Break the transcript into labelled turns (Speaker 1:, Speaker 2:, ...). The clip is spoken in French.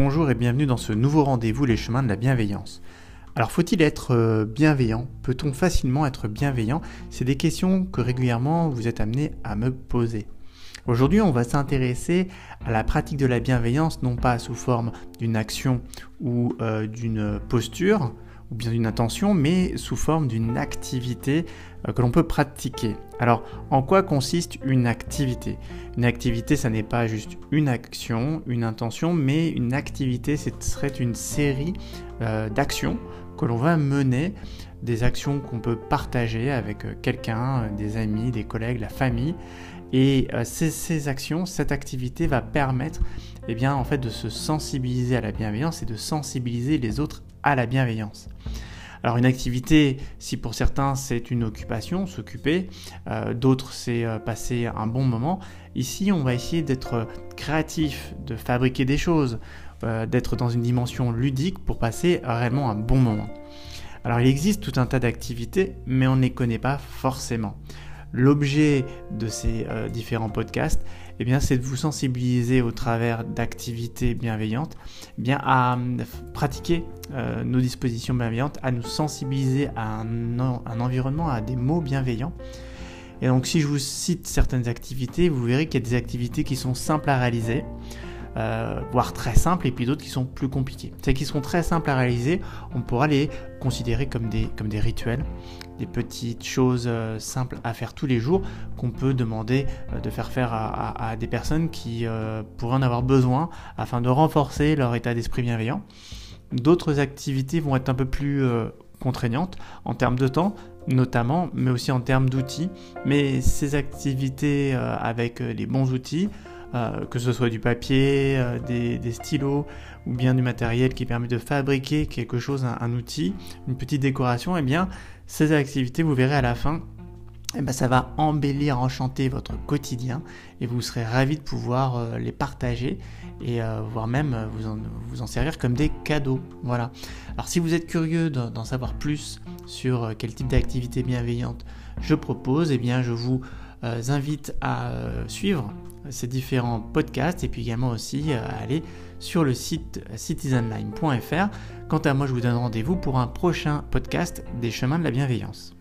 Speaker 1: Bonjour et bienvenue dans ce nouveau rendez-vous Les chemins de la bienveillance. Alors faut-il être euh, bienveillant? Peut-on facilement être bienveillant? C'est des questions que régulièrement vous êtes amené à me poser. Aujourd'hui on va s'intéresser à la pratique de la bienveillance non pas sous forme d'une action ou euh, d'une posture, ou bien d'une intention, mais sous forme d'une activité euh, que l'on peut pratiquer. Alors, en quoi consiste une activité? Une activité, ça n'est pas juste une action, une intention, mais une activité, ce serait une série euh, d'actions que l'on va mener, des actions qu'on peut partager avec euh, quelqu'un, des amis, des collègues, la famille. Et ces, ces, actions, cette activité va permettre eh bien, en fait, de se sensibiliser à la bienveillance et de sensibiliser les autres à la bienveillance. Alors une activité, si pour certains c'est une occupation, s'occuper, euh, d'autres c'est euh, passer un bon moment, ici on va essayer d'être créatif, de fabriquer des choses, euh, d'être dans une dimension ludique pour passer réellement un bon moment. Alors il existe tout un tas d'activités, mais on ne les connaît pas forcément. L'objet de ces euh, différents podcasts, eh bien, c'est de vous sensibiliser au travers d'activités bienveillantes, eh bien, à euh, pratiquer euh, nos dispositions bienveillantes, à nous sensibiliser à un, un, environnement, à des mots bienveillants. Et donc, si je vous cite certaines activités, vous verrez qu'il y a des activités qui sont simples à réaliser, euh, voire très simples, et puis d'autres qui sont plus compliquées. Celles qui sont très simples à réaliser, on pourra les considérer comme des, comme des rituels, des petites choses euh, simples à faire tous les jours qu'on peut demander euh, de faire faire à, des personnes qui pourraient en avoir besoin afin de renforcer leur état d'esprit bienveillant. D'autres activités vont être un peu plus contraignantes en termes de temps, notamment, mais aussi en termes d'outils. Mais ces activités avec les bons outils, euh, que ce soit du papier, euh, des, stylos ou bien du matériel qui permet de fabriquer quelque chose, un, outil, une petite décoration, eh bien ces activités, vous verrez à la fin, eh ben, ça va embellir, enchanter votre quotidien et vous serez ravi de pouvoir euh, les partager et voire même vous en, vous en, servir comme des cadeaux. Voilà. Alors si vous êtes curieux d'en savoir plus sur quel type d'activité bienveillante je propose, eh bien je vous invite à suivre ces différents podcasts et puis également aussi euh, à aller sur le site citizenline.fr. Quant à moi, je vous donne rendez-vous pour un prochain podcast des chemins de la bienveillance.